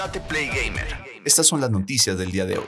Date Play Gamer. Estas son las noticias del día de hoy.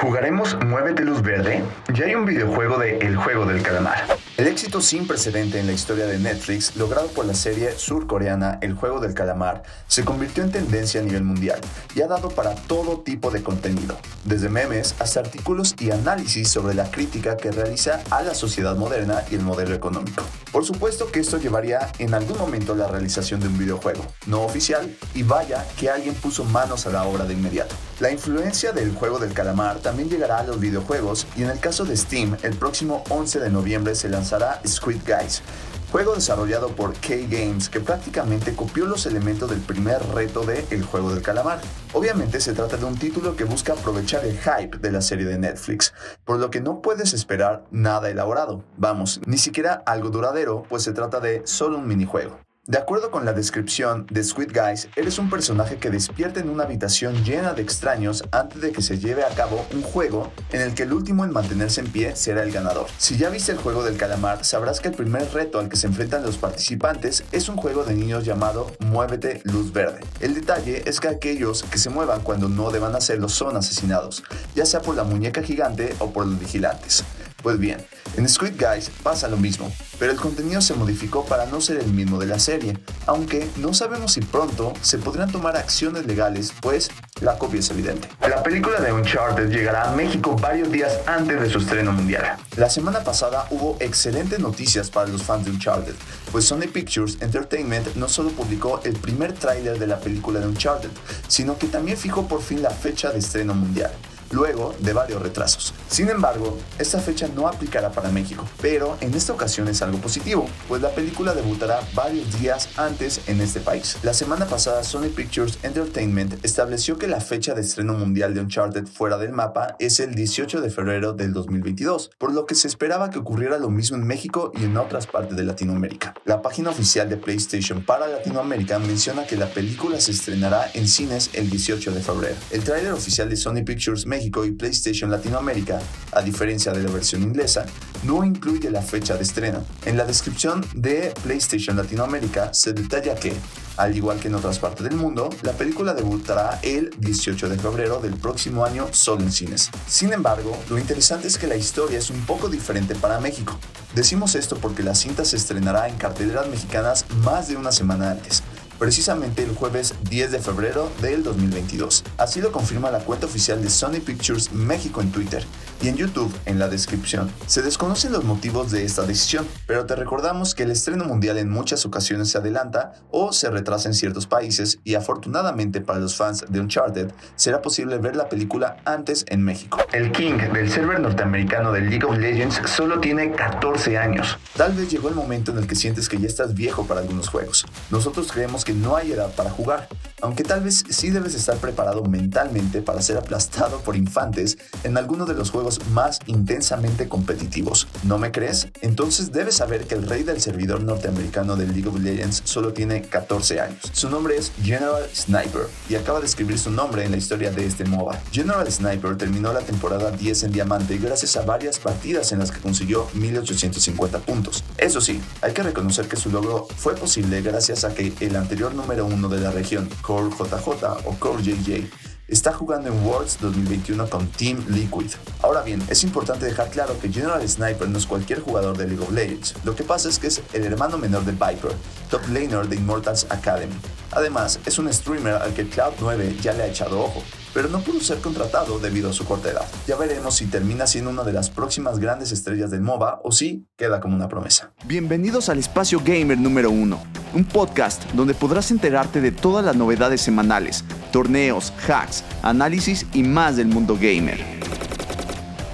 ¿Jugaremos Muévete Luz Verde? Ya hay un videojuego de El Juego del Calamar. El éxito sin precedente en la historia de Netflix, logrado por la serie surcoreana El Juego del Calamar, se convirtió en tendencia a nivel mundial y ha dado para todo tipo de contenido, desde memes hasta artículos y análisis sobre la crítica que realiza a la sociedad moderna y el modelo económico. Por supuesto que esto llevaría en algún momento a la realización de un videojuego, no oficial, y vaya que alguien puso manos a la obra de inmediato. La influencia del Juego del Calamar también llegará a los videojuegos y en el caso de Steam, el próximo 11 de noviembre se lanzará Squid Guys, juego desarrollado por K-Games que prácticamente copió los elementos del primer reto de El juego del calamar. Obviamente se trata de un título que busca aprovechar el hype de la serie de Netflix, por lo que no puedes esperar nada elaborado. Vamos, ni siquiera algo duradero, pues se trata de solo un minijuego. De acuerdo con la descripción de Squid Guys, eres un personaje que despierta en una habitación llena de extraños antes de que se lleve a cabo un juego en el que el último en mantenerse en pie será el ganador. Si ya viste el juego del calamar, sabrás que el primer reto al que se enfrentan los participantes es un juego de niños llamado Muévete Luz Verde. El detalle es que aquellos que se muevan cuando no deban hacerlo son asesinados, ya sea por la muñeca gigante o por los vigilantes. Pues bien, en Squid Guys pasa lo mismo, pero el contenido se modificó para no ser el mismo de la serie, aunque no sabemos si pronto se podrían tomar acciones legales, pues la copia es evidente. La película de Uncharted llegará a México varios días antes de su estreno mundial. La semana pasada hubo excelentes noticias para los fans de Uncharted, pues Sony Pictures Entertainment no solo publicó el primer tráiler de la película de Uncharted, sino que también fijó por fin la fecha de estreno mundial luego de varios retrasos. Sin embargo, esta fecha no aplicará para México, pero en esta ocasión es algo positivo, pues la película debutará varios días antes en este país. La semana pasada Sony Pictures Entertainment estableció que la fecha de estreno mundial de Uncharted fuera del mapa es el 18 de febrero del 2022, por lo que se esperaba que ocurriera lo mismo en México y en otras partes de Latinoamérica. La página oficial de PlayStation para Latinoamérica menciona que la película se estrenará en cines el 18 de febrero. El tráiler oficial de Sony Pictures México y PlayStation Latinoamérica, a diferencia de la versión inglesa, no incluye la fecha de estreno. En la descripción de PlayStation Latinoamérica se detalla que, al igual que en otras partes del mundo, la película debutará el 18 de febrero del próximo año solo en cines. Sin embargo, lo interesante es que la historia es un poco diferente para México. Decimos esto porque la cinta se estrenará en carteleras mexicanas más de una semana antes, precisamente el jueves 10 de febrero del 2022. Así lo confirma la cuenta oficial de Sony Pictures México en Twitter y en YouTube en la descripción. Se desconocen los motivos de esta decisión, pero te recordamos que el estreno mundial en muchas ocasiones se adelanta o se retrasa en ciertos países y afortunadamente para los fans de Uncharted será posible ver la película antes en México. El King del server norteamericano de League of Legends solo tiene 14 años. Tal vez llegó el momento en el que sientes que ya estás viejo para algunos juegos. Nosotros creemos que no hay edad para jugar, aunque tal vez sí debes estar preparado mentalmente para ser aplastado por infantes en alguno de los juegos más intensamente competitivos. ¿No me crees? Entonces debes saber que el rey del servidor norteamericano de League of Legends solo tiene 14 años. Su nombre es General Sniper y acaba de escribir su nombre en la historia de este MOBA. General Sniper terminó la temporada 10 en diamante gracias a varias partidas en las que consiguió 1850 puntos. Eso sí, hay que reconocer que su logro fue posible gracias a que el anterior número uno de la región, Core JJ o Core JJ, está jugando en Worlds 2021 con Team Liquid. Ahora bien, es importante dejar claro que General Sniper no es cualquier jugador de League of Legends. Lo que pasa es que es el hermano menor de Viper, top laner de Immortals Academy. Además, es un streamer al que Cloud9 ya le ha echado ojo, pero no pudo ser contratado debido a su corta edad. Ya veremos si termina siendo una de las próximas grandes estrellas del MOBA o si queda como una promesa. Bienvenidos al Espacio Gamer número 1, un podcast donde podrás enterarte de todas las novedades semanales, torneos, hacks, análisis y más del mundo gamer.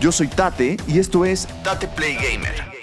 Yo soy Tate y esto es Tate Play Gamer